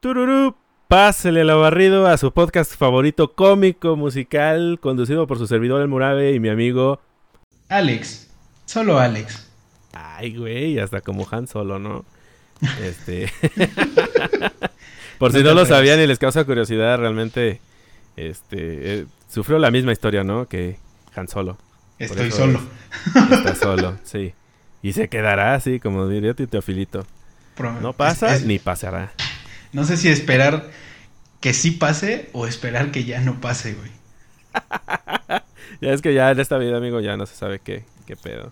Tururú, pásele el barrido a su podcast favorito cómico musical conducido por su servidor El Murabe y mi amigo Alex, solo Alex. Ay, güey, hasta como Han Solo, ¿no? Este Por si no, lo sabían y les causa curiosidad, realmente este eh, sufrió la misma historia, ¿no? Que Han Solo. Estoy solo. Está solo, sí. Y se quedará así, como diría Tito Filito. No pasa ni pasará. No sé si esperar que sí pase o esperar que ya no pase, güey. ya es que ya en esta vida, amigo, ya no se sabe qué, qué pedo.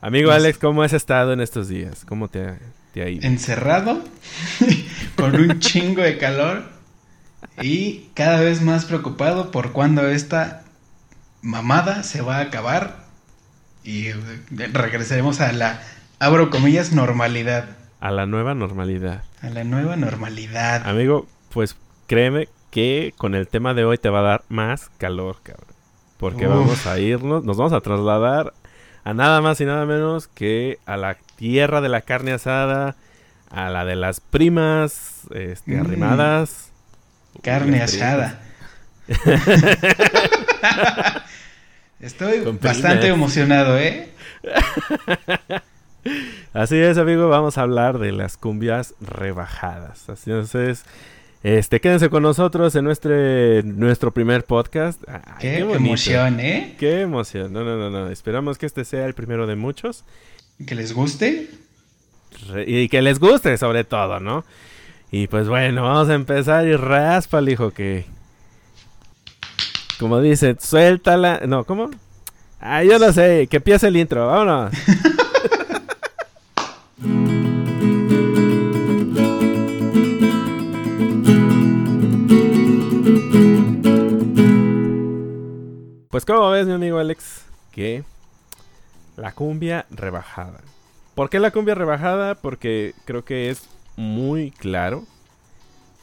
Amigo Alex, ¿cómo has estado en estos días? ¿Cómo te ha, te ido? Encerrado, con un chingo de calor y cada vez más preocupado por cuándo esta mamada se va a acabar y regresaremos a la, abro comillas, normalidad. A la nueva normalidad. A la nueva normalidad. Amigo, pues créeme que con el tema de hoy te va a dar más calor, cabrón. Porque vamos a irnos, nos vamos a trasladar a nada más y nada menos que a la tierra de la carne asada, a la de las primas este, mm. arrimadas. Carne asada. Estoy bastante emocionado, ¿eh? Así es, amigo, vamos a hablar de las cumbias rebajadas. Así Entonces, este, quédense con nosotros en nuestro, nuestro primer podcast. qué, emoción, ¿eh? Qué emoción. No, no, no, no. Esperamos que este sea el primero de muchos. Que les guste. y que les guste, sobre todo, ¿no? Y pues bueno, vamos a empezar y raspa, hijo, que. Como dice, suéltala. No, ¿cómo? Ah, yo no sé. Que empiece el intro. Vámonos. Pues como ves, mi amigo Alex, que la cumbia rebajada. ¿Por qué la cumbia rebajada? Porque creo que es muy claro.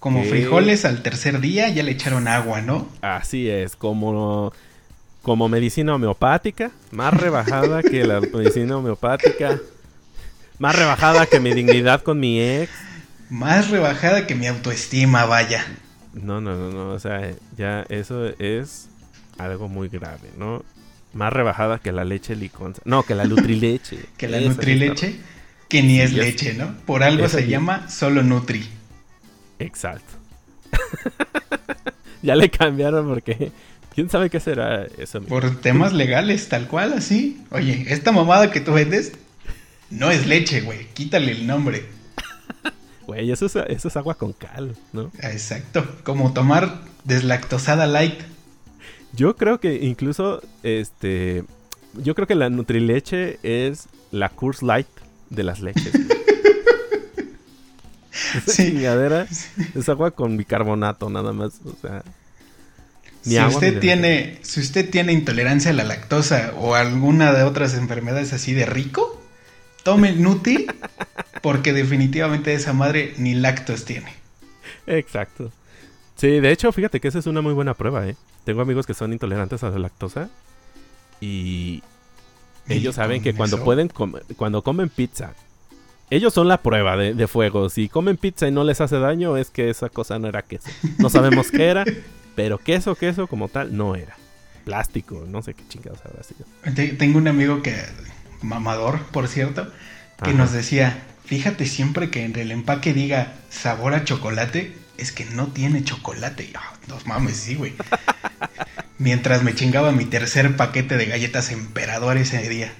Como frijoles al tercer día ya le echaron agua, ¿no? Así es, como, como medicina homeopática, más rebajada que la medicina homeopática, más rebajada que mi dignidad con mi ex. Más rebajada que mi autoestima, vaya. No, no, no, no, o sea, ya eso es algo muy grave, ¿no? Más rebajada que la leche liconza. No, que la nutrileche. que la nutrileche, que ni es leche, ¿no? Por algo se llama solo nutri. Exacto. ya le cambiaron porque quién sabe qué será eso. Por temas legales, tal cual, así. Oye, esta mamada que tú vendes no es leche, güey. Quítale el nombre. Güey, eso es, eso es agua con cal, ¿no? Exacto. Como tomar deslactosada light. Yo creo que incluso, este, yo creo que la Nutrileche es la Curse Light de las leches. Esa chingadera es agua con bicarbonato nada más, o sea. Si usted tiene, si usted tiene intolerancia a la lactosa o alguna de otras enfermedades así de rico, tome Nutri porque definitivamente esa madre ni lactos tiene. Exacto. Sí, de hecho, fíjate que esa es una muy buena prueba, ¿eh? Tengo amigos que son intolerantes a la lactosa y ellos saben que cuando pueden cuando comen pizza, ellos son la prueba de, fuego. Si comen pizza y no les hace daño, es que esa cosa no era queso. No sabemos qué era, pero queso, queso como tal, no era. Plástico, no sé qué chingados habrá sido. Tengo un amigo que, mamador, por cierto, que nos decía, fíjate siempre que en el empaque diga sabor a chocolate, es que no tiene chocolate. Y, oh, mames, sí, güey. Mientras me chingaba mi tercer paquete de galletas emperador ese día.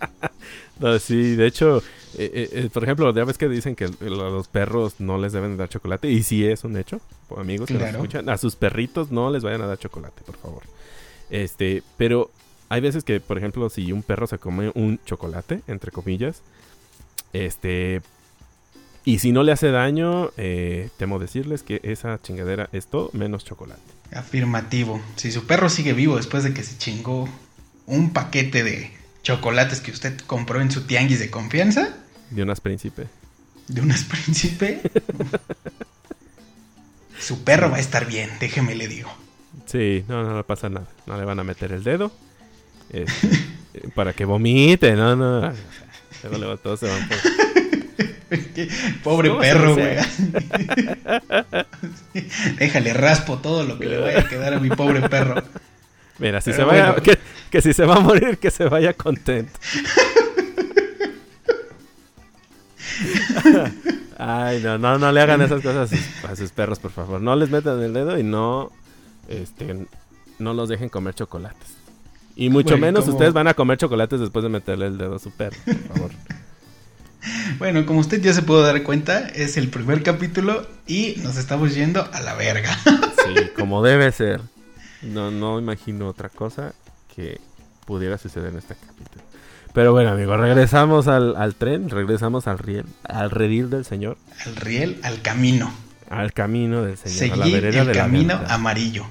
sí, de hecho, eh, eh, eh, por ejemplo, ya ves que dicen que los perros no les deben dar chocolate. Y sí es un hecho, amigos que escuchan. A sus perritos no les vayan a dar chocolate, por favor. Este, pero hay veces que, por ejemplo, si un perro se come un chocolate, entre comillas, este, y si no le hace daño, eh, temo decirles que esa chingadera es todo menos chocolate. Afirmativo. Si su perro sigue vivo después de que se chingó un paquete de chocolates que usted compró en su tianguis de confianza. De unas príncipe. De unas príncipe. su perro va a estar bien, déjeme le digo. Sí, no, no le pasa nada. No le van a meter el dedo. Este, para que vomite, no, no. Luego, todo se van por... Pobre perro, güey. Déjale raspo todo lo que le vaya a quedar a mi pobre perro. Mira, si se vaya, que, si se va a morir, que se vaya contento. Ay, no, no, no le hagan esas cosas a sus, perros, por favor. No les metan el dedo y no, este, no los dejen comer chocolates. Y mucho menos ustedes van a comer chocolates después de meterle el dedo a su perro, por favor. Bueno, como usted ya se pudo dar cuenta, es el primer capítulo y nos estamos yendo a la verga. Sí, como debe ser. No, no imagino otra cosa que pudiera suceder en este capítulo. Pero bueno, amigos, regresamos al, tren, regresamos al riel, al redil del Señor. Al riel, al camino. Al camino del Señor, Seguir a la vereda el camino amarillo.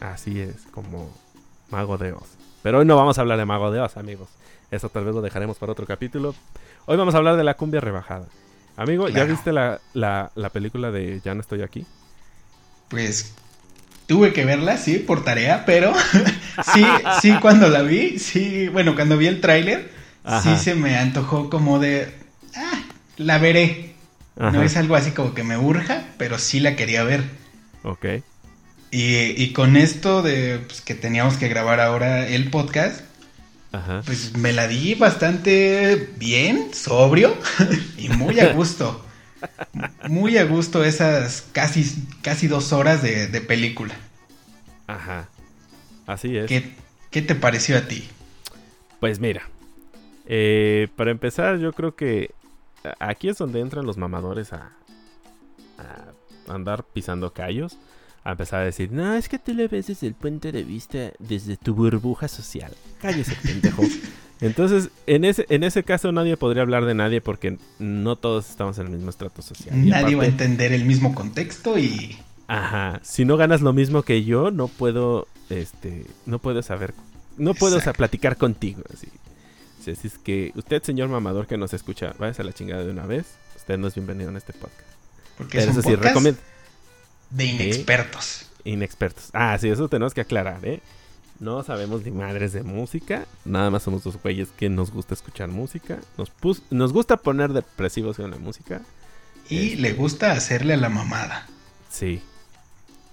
Así es, como Mago de Oz. Pero hoy no vamos a hablar de Mago de Oz, amigos. Eso tal vez lo dejaremos para otro capítulo. Hoy vamos a hablar de la cumbia rebajada. Amigo, ¿ya viste la, la película de Ya no estoy aquí? Pues Tuve que verla, sí, por tarea, pero sí, sí, cuando la vi, sí, bueno, cuando vi el tráiler, sí se me antojó como de, ah, la veré. No es algo así como que me urja, pero sí la quería ver. Ok. Y, con esto de pues, que teníamos que grabar ahora el podcast, pues me la di bastante bien, sobrio y muy a gusto. Muy a gusto esas casi, casi dos horas de, película. Ajá. Así es. ¿Qué, te pareció a ti? Pues mira, eh, para empezar yo creo que aquí es donde entran los mamadores a, a andar pisando callos. A empezar a decir, no, es que tú le ves desde el punto de vista, desde tu burbuja social. Cállese, pendejo. Entonces, en ese, en ese caso nadie podría hablar de nadie porque no todos estamos en el mismo estrato social. Nadie va a entender el mismo contexto y... Ajá, si no ganas lo mismo que yo, no puedo, este, no puedo saber, no puedo platicar contigo, así. Si es que usted, señor mamador que nos escucha, váyase a la chingada de una vez, usted no es bienvenido en este podcast. Porque es un podcast de inexpertos. inexpertos. Ah, sí, eso tenemos que aclarar, ¿eh? No sabemos ni madres de música. Nada más somos dos güeyes que nos gusta escuchar música. Nos, nos gusta poner depresivos en la música. Y le gusta hacerle a la mamada. Sí.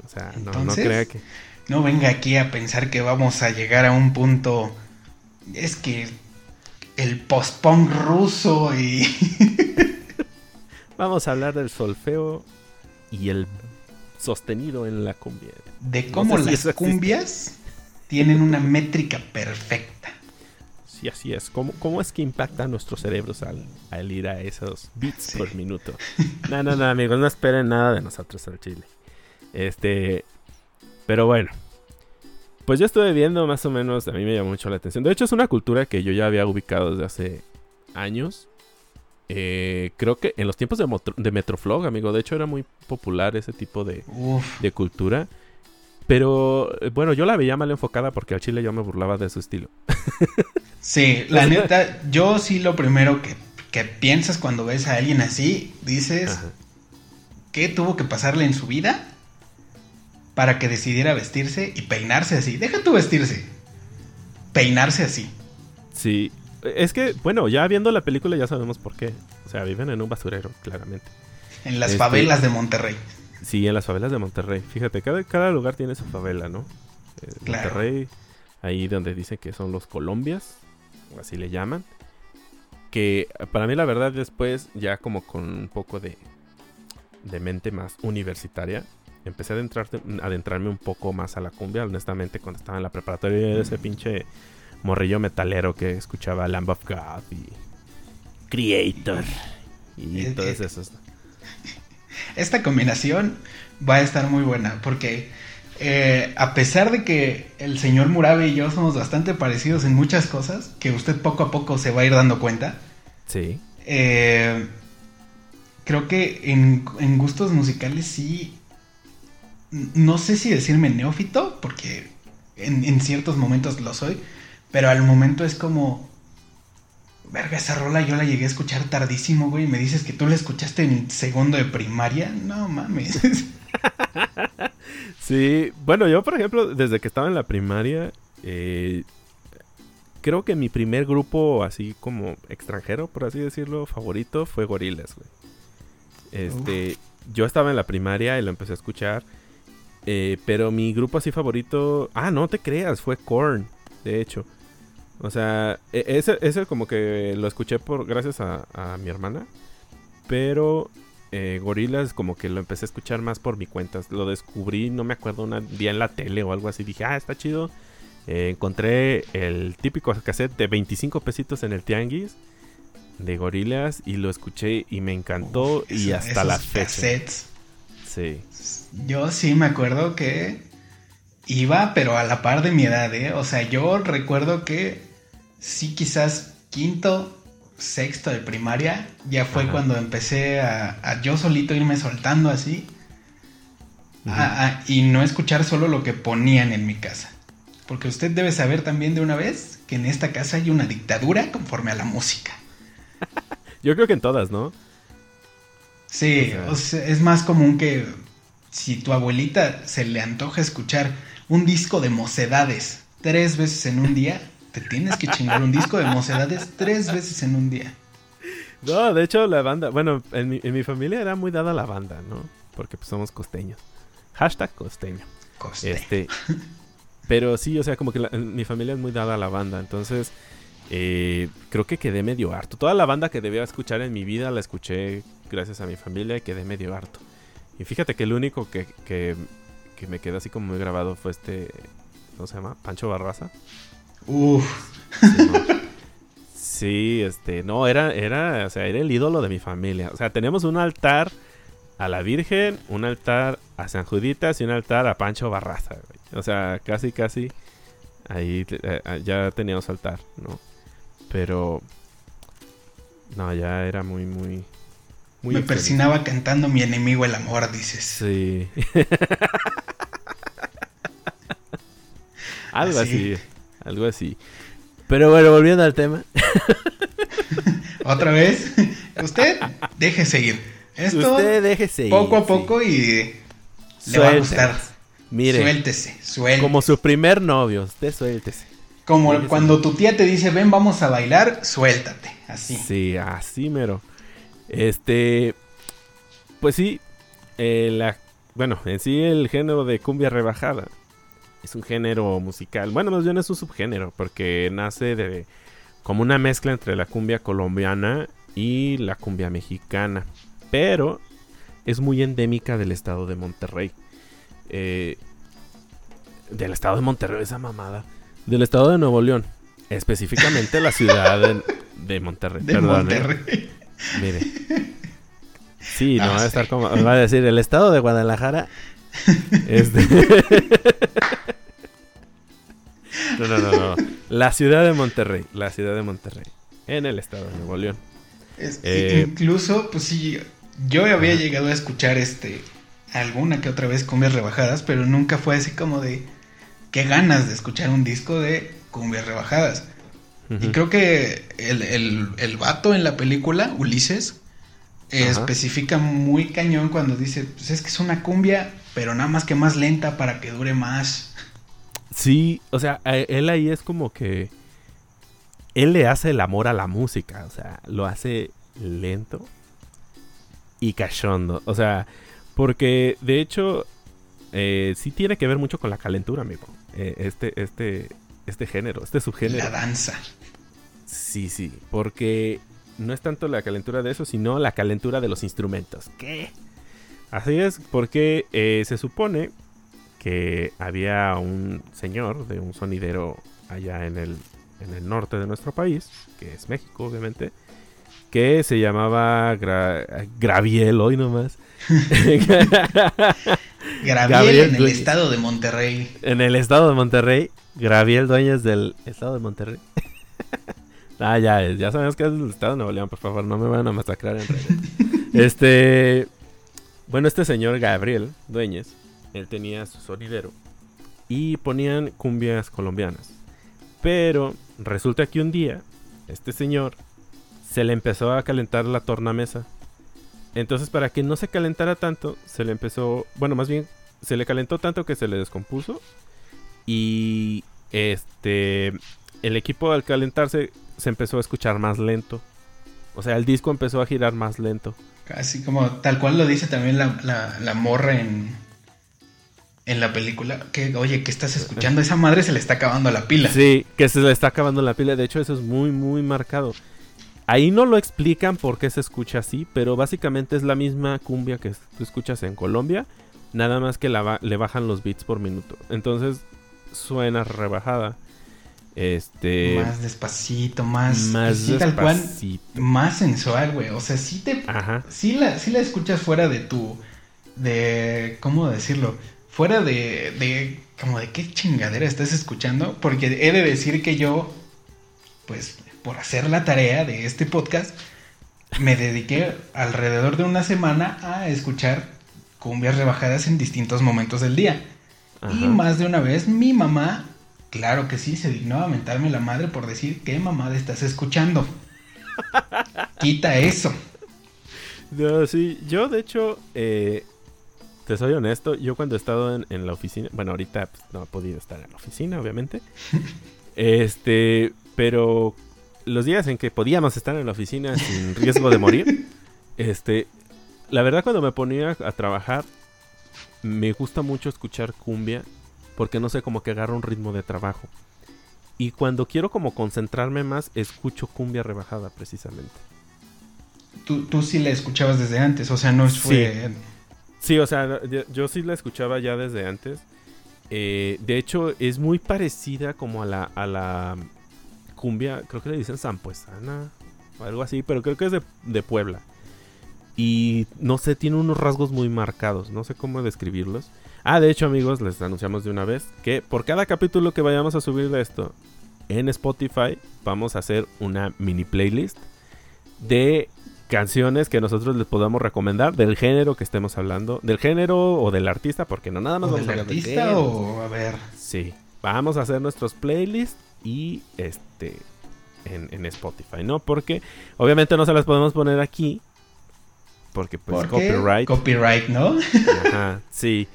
O sea, no, no crea que. No venga aquí a pensar que vamos a llegar a un punto. Es que el post-punk ruso y. vamos a hablar del solfeo y el sostenido en la cumbia. De cómo las cumbias tienen una métrica perfecta. Sí, así es. ¿Cómo, cómo es que impacta a nuestros cerebros al, ir a esos beats por minuto? No, no, no, amigos, no esperen nada de nosotros al chile. Este, pero bueno. Pues yo estuve viendo más o menos, a mí me llamó mucho la atención. De hecho, es una cultura que yo ya había ubicado desde hace años. Eh, creo que en los tiempos de, de, Metroflog, amigo, de hecho era muy popular ese tipo de, de cultura. Pero eh, bueno, yo la veía mal enfocada porque al chile yo me burlaba de su estilo. sí, la neta, yo sí lo primero que, que, piensas cuando ves a alguien así, dices, ¿qué tuvo que pasarle en su vida para que decidiera vestirse y peinarse así? Deja tú vestirse, peinarse así. Sí, es que, bueno, ya viendo la película ya sabemos por qué. O sea, viven en un basurero, claramente. En las este, favelas de Monterrey. Sí, en las favelas de Monterrey. Fíjate, cada, cada lugar tiene su favela, ¿no? Eh, Monterrey, ahí donde dice que son los Colombias, o así le llaman. Que para mí la verdad después, ya como con un poco de, de mente más universitaria, empecé a adentrarme un poco más a la cumbia, honestamente, cuando estaba en la preparatoria, ese pinche morrillo metalero que escuchaba Lamb of God y Creator y todos esos esta combinación va a estar muy buena porque eh, a pesar de que el señor Murabe y yo somos bastante parecidos en muchas cosas, que usted poco a poco se va a ir dando cuenta. Sí. Eh, creo que en, gustos musicales sí. No sé si decirme neófito, porque en, en ciertos momentos lo soy, pero al momento es como Verga, esa rola yo la llegué a escuchar tardísimo, güey. Y me dices que tú la escuchaste en segundo de primaria. No mames. sí, bueno, yo por ejemplo, desde que estaba en la primaria, eh, creo que mi primer grupo así como extranjero, por así decirlo, favorito fue Gorilas, güey. Este, yo estaba en la primaria y lo empecé a escuchar. Eh, pero mi grupo así favorito. Ah, no te creas, fue Korn, de hecho. O sea, e, ese, ese como que lo escuché por gracias a, mi hermana. Pero eh, Gorilas como que lo empecé a escuchar más por mi cuenta. Lo descubrí, no me acuerdo, un día en la tele o algo así. Dije, ah, está chido. Eh, encontré el típico cassette de 25 pesitos en el tianguis de Gorilas y lo escuché y me encantó y hasta la fecha. Cassettes. Sí. Yo sí me acuerdo que iba, pero a la par de mi edad, ¿eh? O sea, yo recuerdo que sí, quizás quinto, sexto de primaria, ya fue cuando empecé a, yo solito irme soltando así. y no escuchar solo lo que ponían en mi casa. Porque usted debe saber también de una vez que en esta casa hay una dictadura conforme a la música. Yo creo que en todas, ¿no? Sí, es más común que si tu abuelita se le antoja escuchar un disco de mocedades tres veces en un día, te tienes que chingar un disco de mocedades tres veces en un día. No, de hecho la banda, bueno, en mi, familia era muy dada la banda, ¿no? Porque pues somos costeños. Hashtag costeño. Costeño. Este, pero sí, o sea, como que mi familia es muy dada a la banda, entonces eh, creo que quedé medio harto. Toda la banda que debía escuchar en mi vida la escuché gracias a mi familia y quedé medio harto. Y fíjate que el único que, que, me quedó así como muy grabado fue este. ¿Cómo se llama? Pancho Barraza. Uf. Sí, este, no, era, era, o sea, era el ídolo de mi familia. O sea, tenemos un altar a la Virgen, un altar a San Juditas y un altar a Pancho Barraza. O sea, casi, casi ahí eh, ya teníamos altar, ¿no? Pero. No, ya era muy, muy. muy Me persinaba cantando mi enemigo el amor, dices. Sí. algo así. Algo así. Pero bueno, volviendo al tema. Otra vez. Usted deje seguir. Esto Usted deje seguir. Poco a poco y le va a gustar. Mire. Suéltese, suéltese. Como su primer novio, usted suéltese. Como cuando tu tía te dice, ven, vamos a bailar, suéltate, así. Sí, así mero. Este, pues sí, eh, la, bueno, en sí el género de cumbia rebajada es un género musical. Bueno, más bien es un subgénero, porque nace de como una mezcla entre la cumbia colombiana y la cumbia mexicana. Pero es muy endémica del estado de Monterrey. Eh, del estado de Monterrey, esa mamada del estado de Nuevo León, específicamente la ciudad de, Monterrey. De ¿eh? Monterrey. Mire. Sí, no, va a estar como. Va a decir el estado de Guadalajara. Este. no, no, no, no. La ciudad de Monterrey. La ciudad de Monterrey. En el estado de Nuevo León. Eh, incluso, pues sí, yo había llegado a escuchar este. Alguna que otra vez cumbias rebajadas, pero nunca fue así como de qué ganas de escuchar un disco de cumbias rebajadas. Y creo que el, el, vato en la película, Ulises, especifica muy cañón cuando dice, pues es que es una cumbia, pero nada más que más lenta para que dure más. Sí, o sea, él ahí es como que... Él le hace el amor a la música, o sea, lo hace lento y cachondo. O sea, porque de hecho eh, sí tiene que ver mucho con la calentura, amigo. Eh, este, este, este género, este subgénero. La danza. Sí, sí, porque no es tanto la calentura de eso, sino la calentura de los instrumentos. ¿Qué? Así es, porque eh, se supone que había un señor de un sonidero allá en el, en el norte de nuestro país, que es México, obviamente, que se llamaba Graviel, hoy nomás. Graviel en el estado de Monterrey. En el estado de Monterrey. Graviel Dueñas del estado de Monterrey. ah, ya es. Ya sabemos que es el estado de Nuevo León, por favor. No me van a masacrar en redes. este. Bueno, este señor Gabriel Dueñas, él tenía su sonidero. Y ponían cumbias colombianas. Pero resulta que un día, este señor se le empezó a calentar la tornamesa entonces, para que no se calentara tanto, se le empezó. Bueno, más bien, se le calentó tanto que se le descompuso. Y este. El equipo al calentarse se empezó a escuchar más lento. O sea, el disco empezó a girar más lento. Así como tal cual lo dice también la, la, morra en, en la película. Que, oye, ¿qué estás escuchando? Esa madre se le está acabando la pila. Sí, que se le está acabando la pila. De hecho, eso es muy, muy marcado. Ahí no lo explican por qué se escucha así, pero básicamente es la misma cumbia que tú escuchas en Colombia, nada más que le bajan los beats por minuto. Entonces suena rebajada. Este. Más despacito, más. Más despacito. más sensual, güey. O sea, sí te. Ajá. Sí la, sí la escuchas fuera de tu. De. ¿Cómo decirlo? Fuera de. de como de qué chingadera estás escuchando. Porque he de decir que yo. Pues por hacer la tarea de este podcast, me dediqué alrededor de una semana a escuchar cumbias rebajadas en distintos momentos del día. Y más de una vez mi mamá, claro que sí, se dignó a mentarme la madre por decir, ¿qué mamada estás escuchando? Quita eso. No, sí, yo de hecho, eh, te soy honesto, yo cuando he estado en, en la oficina, bueno, ahorita pues, no he podido estar en la oficina, obviamente. este, pero los días en que podíamos estar en la oficina sin riesgo de morir, este, la verdad cuando me ponía a trabajar, me gusta mucho escuchar cumbia porque no sé, como que agarra un ritmo de trabajo. Y cuando quiero como concentrarme más, escucho cumbia rebajada precisamente. Tú, tú sí la escuchabas desde antes, o sea, no fue... Sí, sí o sea, yo, sí la escuchaba ya desde antes. Eh, de hecho, es muy parecida como a la, a la cumbia, creo que le dicen zampuesana o algo así, pero creo que es de, Puebla. Y no sé, tiene unos rasgos muy marcados, no sé cómo describirlos. Ah, de hecho amigos, les anunciamos de una vez que por cada capítulo que vayamos a subir de esto en Spotify, vamos a hacer una mini playlist de canciones que nosotros les podamos recomendar del género que estemos hablando, del género o del artista, porque no nada más vamos a hablar artista o a ver. Sí, vamos a hacer nuestros playlists y este en, Spotify, ¿no? Porque obviamente no se las podemos poner aquí porque pues copyright. Copyright, ¿no? Ajá, sí.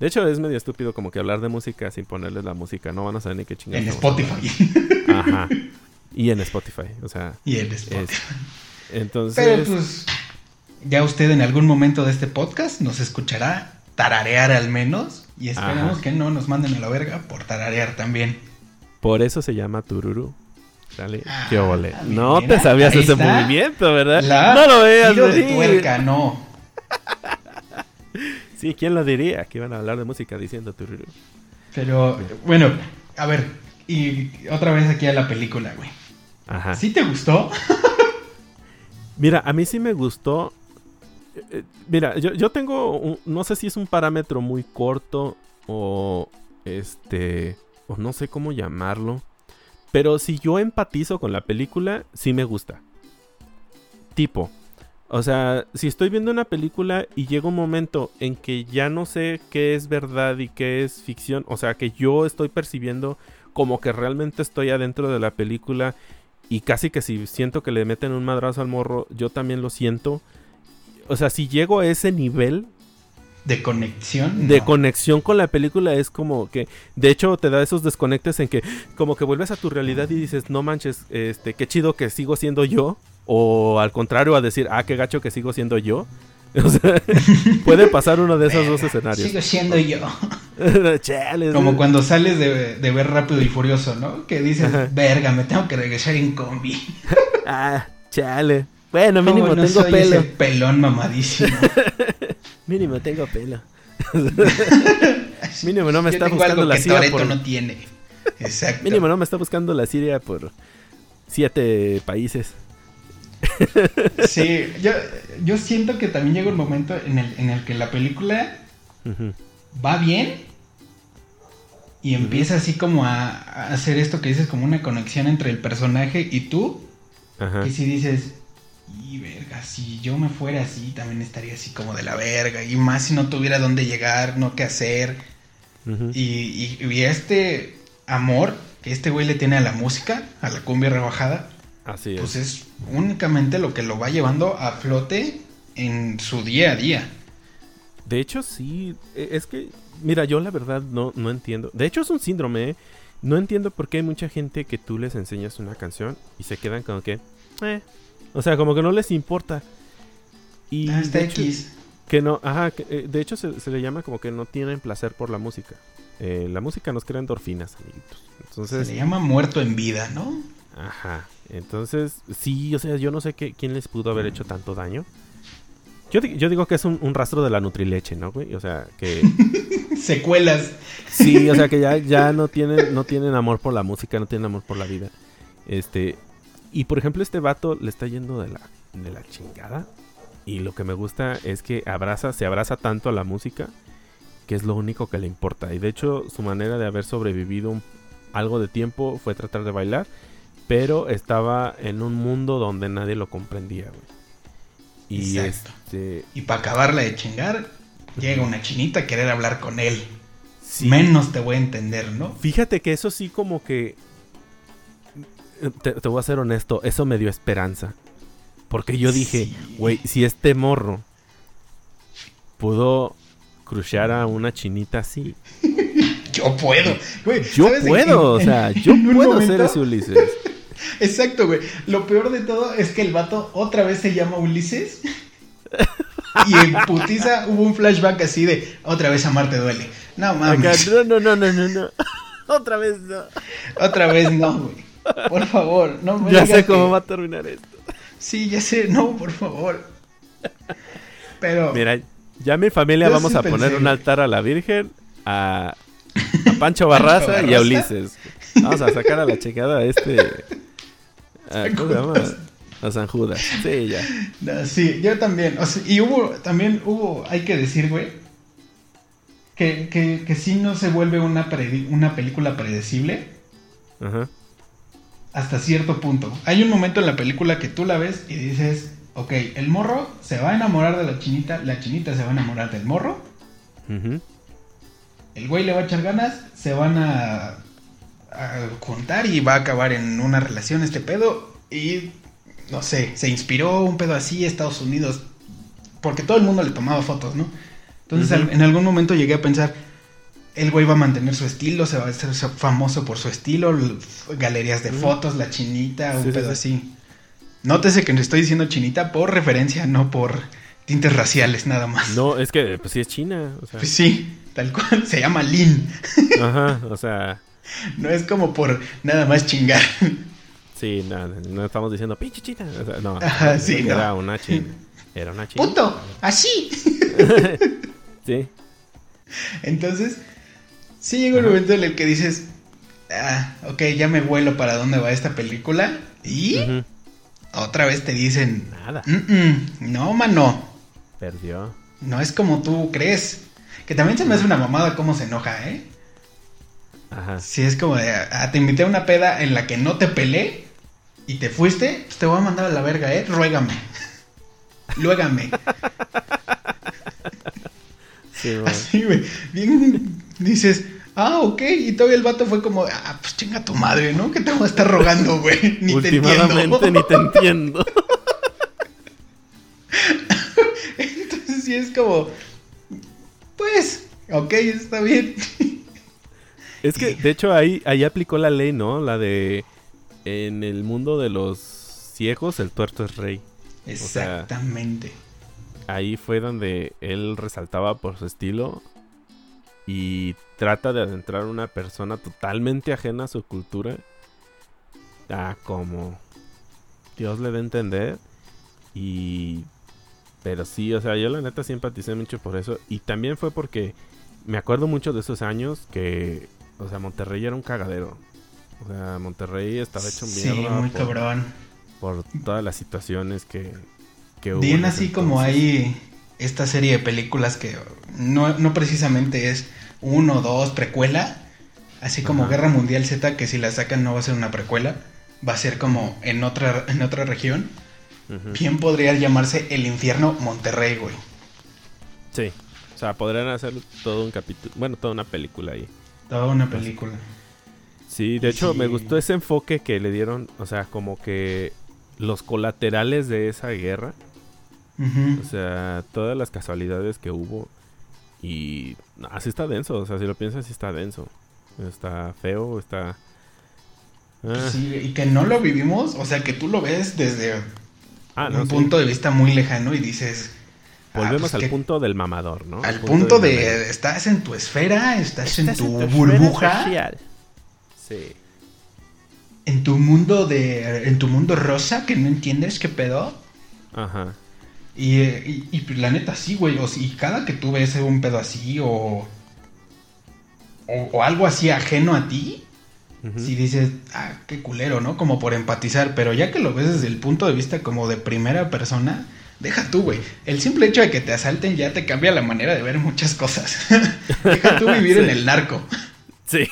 De hecho es medio estúpido como que hablar de música sin ponerles la música, no van a saber ni qué chingados. En Spotify. Ajá. Y en Spotify, o sea. Y en Spotify. Entonces. Pero pues ya usted en algún momento de este podcast nos escuchará tararear al menos y esperemos que no nos manden a la verga por tararear también. Por eso se llama Tururu. Dale, ah, qué ole. No te sabías ese movimiento, ¿verdad? no lo veas de tuerca, no. sí, ¿quién lo diría? Que iban a hablar de música diciendo Tururu. Pero, bueno, a ver, y otra vez aquí a la película, güey. Ajá. ¿Sí te gustó? Mira, a mí sí me gustó. Eh, eh, mira, yo, yo tengo, no sé si es un parámetro muy corto o este o no sé cómo llamarlo. Pero si yo empatizo con la película, sí me gusta. Tipo, o sea, si estoy viendo una película y llega un momento en que ya no sé qué es verdad y qué es ficción, o sea, que yo estoy percibiendo como que realmente estoy adentro de la película y casi que si siento que le meten un madrazo al morro, yo también lo siento. O sea, si llego a ese nivel, de conexión. De conexión con la película es como que, de hecho, te da esos desconectes en que como que vuelves a tu realidad y dices, no manches, este, qué chido que sigo siendo yo. O al contrario, a decir, ah, qué gacho que sigo siendo yo. O sea, puede pasar uno de esos dos escenarios. Sigo siendo yo. Como cuando sales de, ver Rápido y Furioso, ¿no? Que dices, verga, me tengo que regresar en combi. ah, chale. Bueno, mínimo tengo pelo. Ese pelón mamadísimo. Mínimo tengo pelo. Mínimo no me está buscando la Siria por... no tiene. Exacto. Mínimo no me está buscando la Siria por siete países. sí, yo, yo siento que también llega un momento en el, en el que la película va bien y empieza así como a, hacer esto que dices como una conexión entre el personaje y tú. Ajá. Y si dices, y verga, si yo me fuera así, también estaría así como de la verga. Y más si no tuviera dónde llegar, no qué hacer. y, y, este amor que este güey le tiene a la música, a la cumbia rebajada, así pues es únicamente lo que lo va llevando a flote en su día a día. De hecho, sí, e, es que, mira, yo la verdad no, no entiendo. De hecho, es un síndrome. ¿eh? No entiendo por qué hay mucha gente que tú les enseñas una canción y se quedan como que, eh, o sea, como que no les importa. Y ah, está X. que no, ajá, eh, de hecho se, le llama como que no tienen placer por la música. Eh, la música nos crea endorfinas, amiguitos. Entonces, se le llama muerto en vida, ¿no? Ajá. Entonces, sí, o sea, yo no sé qué, quién les pudo haber hecho tanto daño. Yo, yo digo que es un, rastro de la Nutrileche, ¿no, güey? O sea, que... Secuelas. Sí, o sea, que ya, ya no, tienen, no tienen amor por la música, no tienen amor por la vida. Este... Y, por ejemplo, este vato le está yendo de la, de la chingada. Y lo que me gusta es que abraza, se abraza tanto a la música que es lo único que le importa. Y de hecho, su manera de haber sobrevivido algo de tiempo fue tratar de bailar pero estaba en un mundo donde nadie lo comprendía, güey. Y este... Y para acabarla de chingar, llega una chinita a querer hablar con él. Menos te voy a entender, ¿no? Fíjate que eso sí como que... Te, voy a ser honesto, eso me dio esperanza. Porque yo dije, güey, si este morro pudo crucear a una chinita así. yo puedo, güey. Yo puedo, o sea, yo puedo ser ese Ulises. Exacto, güey. Lo peor de todo es que el vato otra vez se llama Ulises. y en putiza hubo un flashback así de otra vez amarte duele. No mames. no, no, no, no, no, no. Otra vez no. Otra vez no, güey. Por favor, no me Ya sé cómo va a terminar esto. Sí, ya sé, no, por favor. Pero. Mira, ya mi familia vamos a poner un altar a la Virgen, a, Pancho Barraza y a Ulises. Vamos a sacar a la checada a este Ah, ¿Cómo se llama? A San Judas. Sí, ya. sí, yo también. y hubo, también hubo, hay que decir, güey, que, que, que sí no se vuelve una, una película predecible. Ajá. Hasta cierto punto. Hay un momento en la película que tú la ves y dices, ok, el morro se va a enamorar de la chinita, la chinita se va a enamorar del morro. El güey le va a echar ganas, se van a a contar y va a acabar en una relación este pedo. Y no sé, se inspiró un pedo así Estados Unidos. Porque todo el mundo le tomaba fotos, ¿no? Entonces en algún momento llegué a pensar, el güey va a mantener su estilo, se va a hacer famoso por su estilo, galerías de fotos, la chinita, un pedo así. Nótese que le estoy diciendo chinita por referencia, no por tintes raciales nada más. No, es que pues sí es china. Pues sí, tal cual, se llama Lin. Ajá, o sea, no es como por nada más chingar. Sí, no, no estamos diciendo pinche chita. no, sí, era una china. Era una china. Punto, así. sí. Entonces, sí llega un momento en el que dices, ah, ok, ya me vuelo para dónde va esta película. Y otra vez te dicen, nada. no, mano. Perdió. No es como tú crees. Que también se me hace una mamada cómo se enoja, ¿eh? Ajá. Si es como de, ah, te invité a una peda en la que no te pelé y te fuiste, pues te voy a mandar a la verga, ¿eh? Ruégame. Luégame. Sí, Así, güey. Bien, dices, ah, ok. Y todavía el vato fue como, ah, pues chinga tu madre, ¿no? Que te voy a estar rogando, güey. Ni te entiendo. ni te entiendo. Entonces sí es como, pues, ok, está bien. Es que, de hecho, ahí, ahí aplicó la ley, ¿no? La de. En el mundo de los ciegos, el tuerto es rey. Exactamente. ahí fue donde él resaltaba por su estilo. Y trata de adentrar una persona totalmente ajena a su cultura. Ah, como Dios le da a entender. Y. Pero sí, o sea, yo la neta simpaticé mucho por eso. Y también fue porque me acuerdo mucho de esos años que o sea, Monterrey era un cagadero. O sea, Monterrey estaba hecho mierda. Sí, muy cabrón. Por todas las situaciones que, que hubo. Bien así como hay esta serie de películas que no, no precisamente es uno, dos, precuela. Así como Guerra Mundial Z, que si la sacan no va a ser una precuela. Va a ser como en otra, en otra región. Bien podría llamarse El Infierno Monterrey, güey. Sí. O sea, podrían hacer todo un capítulo. Bueno, toda una película ahí. Toda una película. Sí, de hecho me gustó ese enfoque que le dieron, o sea, como que los colaterales de esa guerra. O sea, todas las casualidades que hubo. Y así está denso, o sea, si lo piensas, sí está denso. Está feo, está... Ah. Sí, y que no lo vivimos, o sea, que tú lo ves desde ah, un punto de vista muy lejano y dices, Volvemos pues al punto del mamador, ¿no? Al punto, de, estás en tu esfera, estás, en tu, burbuja. Sí. En tu mundo de en tu mundo rosa que no entiendes qué pedo. Ajá. Y, y, pues, la neta sí, güey, o si cada que tú ves un pedo así o o, algo así ajeno a ti, si dices, ah, qué culero, ¿no? Como por empatizar, pero ya que lo ves desde el punto de vista como de primera persona, deja tú, güey. El simple hecho de que te asalten ya te cambia la manera de ver muchas cosas. deja tú vivir en el narco. Sí.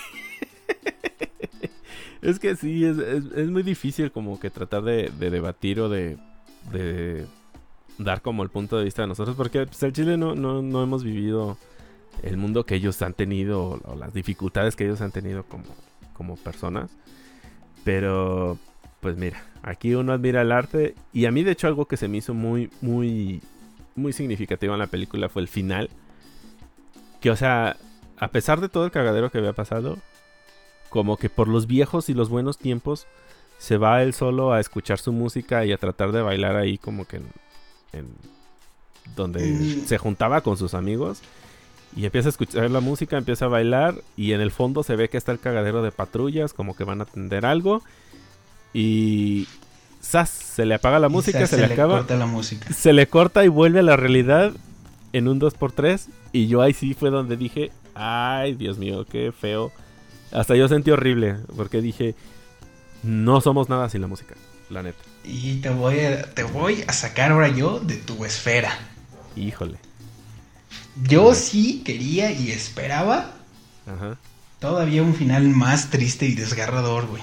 es que sí, es, es, muy difícil como que tratar de, debatir o de, de, dar como el punto de vista de nosotros, porque pues, el Chile no, no, no hemos vivido el mundo que ellos han tenido o las dificultades que ellos han tenido como, como personas. Pero, pues mira, aquí uno admira el arte y a mí de hecho algo que se me hizo muy, muy, muy significativo en la película fue el final. Que, o sea, a pesar de todo el cagadero que había pasado, como que por los viejos y los buenos tiempos, se va él solo a escuchar su música y a tratar de bailar ahí como que en, donde mm. se juntaba con sus amigos. Y empieza a escuchar la música, empieza a bailar y en el fondo se ve que está el cagadero de patrullas, como que van a atender algo. Y ¡zas! Se le apaga la música, se, le, acaba. Corta la música. Se le corta y vuelve a la realidad en un 2x3. Y yo ahí sí fue donde dije, ay, Dios mío, qué feo. Hasta yo sentí horrible, porque dije, no somos nada sin la música, la neta. Y te voy a, te voy a sacar ahora yo de tu esfera. Híjole. Yo sí quería y esperaba todavía un final más triste y desgarrador, güey.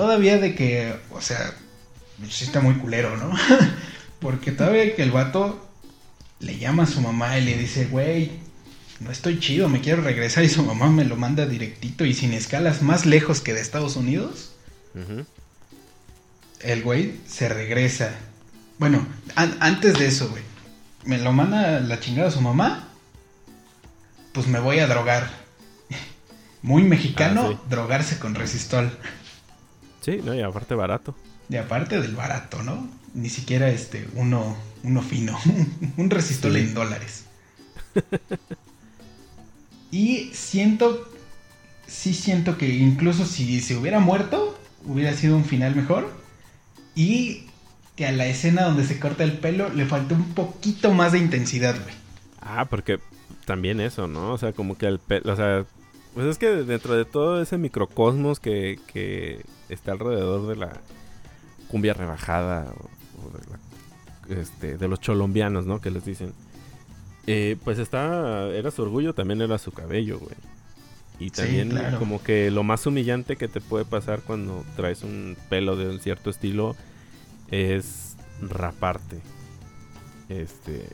Todavía de que, o sea, sí está muy culero, ¿no? Porque todavía que el vato le llama a su mamá y le dice, güey, no estoy chido, me quiero regresar y su mamá me lo manda directito y sin escalas más lejos que de Estados Unidos. El güey se regresa. Bueno, antes de eso, güey me lo manda la chingada a su mamá, pues me voy a drogar. Muy mexicano, ah, drogarse con resistol. Sí, no, y aparte barato. Y aparte del barato, ¿no? Ni siquiera este, uno, uno fino. un resistol en dólares. y siento, sí siento que incluso si se hubiera muerto, hubiera sido un final mejor. Y que a la escena donde se corta el pelo le faltó un poquito más de intensidad, güey. Ah, porque también eso, ¿no? O sea, como que el pelo, o sea, pues es que dentro de todo ese microcosmos que, que está alrededor de la cumbia rebajada o, de, este, de los cholombianos, ¿no? Que les dicen. Eh, pues está, era su orgullo, también era su cabello, güey. Y también como que lo más humillante que te puede pasar cuando traes un pelo de un cierto estilo es raparte. Este.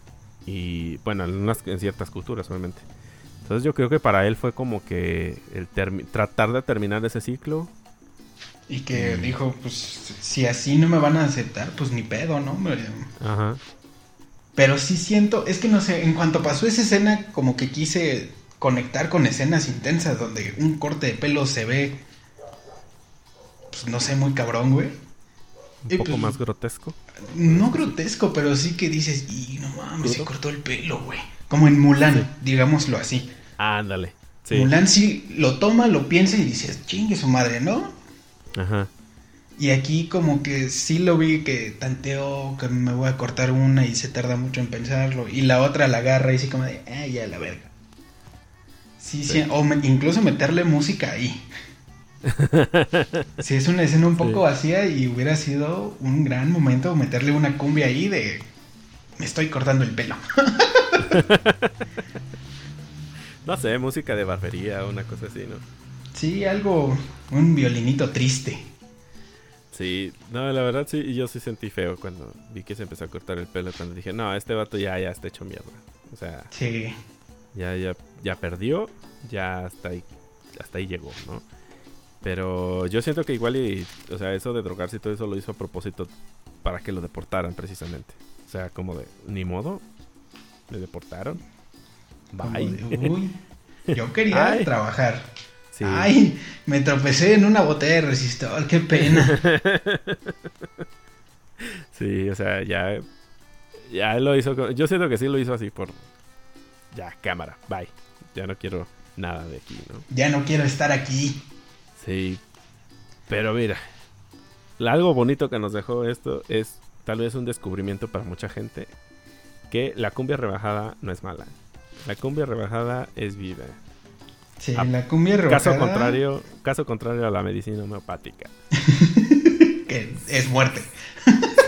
Y bueno, en, en ciertas culturas, obviamente. Entonces yo creo que para él fue como que el tratar de terminar ese ciclo. Y que dijo, pues si así no me van a aceptar, pues ni pedo, ¿no? Ajá. Pero sí siento, es que no sé, en cuanto pasó esa escena, como que quise conectar con escenas intensas donde un corte de pelo se ve, pues no sé, muy cabrón, güey. Un poco pues, más grotesco. No grotesco, pero sí que dices, y no mames, se cortó el pelo, güey. Como en Mulan, digámoslo así. Ándale. Mulan sí lo toma, lo piensa y dices, chingue su madre, ¿no? Ajá. Y aquí como que sí lo vi que tanteó que me voy a cortar una y se tarda mucho en pensarlo. Y la otra la agarra y sí como de, ah, ya la verga. Sí, sí, o incluso meterle música ahí. Si es una escena un poco vacía y hubiera sido un gran momento meterle una cumbia ahí de me estoy cortando el pelo. no sé, música de barbería o una cosa así, ¿no? Sí, algo, un violinito triste. Sí, no, la verdad sí, yo sí sentí feo cuando vi que se empezó a cortar el pelo, cuando dije, no, este vato ya, ya está hecho mierda. O sea, sí. ya, ya, ya perdió, ya hasta ahí, hasta ahí llegó, ¿no? Pero yo siento que igual y, o sea, eso de drogarse y todo eso lo hizo a propósito para que lo deportaran precisamente. O sea, como de, ni modo, le deportaron. Bye. uy, yo quería trabajar. Ay, me tropecé en una botella de resistor, qué pena. sí, o sea, ya Ya lo hizo. Yo siento que sí lo hizo así por. Ya, cámara, bye. Ya no quiero nada de aquí, ¿no? Ya no quiero estar aquí. Sí. Pero mira, algo bonito que nos dejó esto es tal vez un descubrimiento para mucha gente que la cumbia rebajada no es mala. La cumbia rebajada es vida. Sí, la cumbia rebajada. Caso contrario, caso contrario a la medicina homeopática. que es muerte.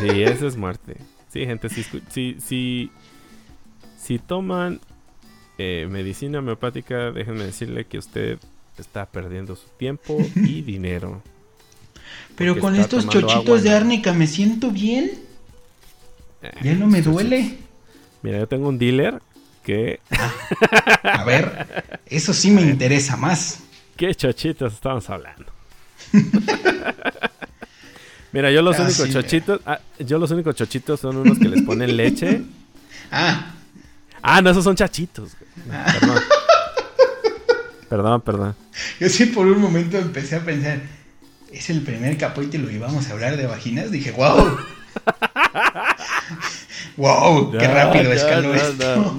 sí, eso es muerte. Sí, gente, si, si, si, toman eh, medicina homeopática, déjenme decirle que usted está perdiendo su tiempo y dinero. Pero con estos chochitos de árnica me siento bien. Eh, ya no me duele. Mira, yo tengo un dealer a ver, eso sí me interesa más. ¿Qué chochitos estamos hablando? Mira, yo los únicos chochitos, ah, yo los únicos chochitos son unos que les ponen leche. ah. Ah, no, esos son chachitos. Perdón. perdón, perdón. Yo sí por un momento empecé a pensar, es el primer capítulo y vamos a hablar de vaginas. Dije, wow. wow, qué rápido escaló esto.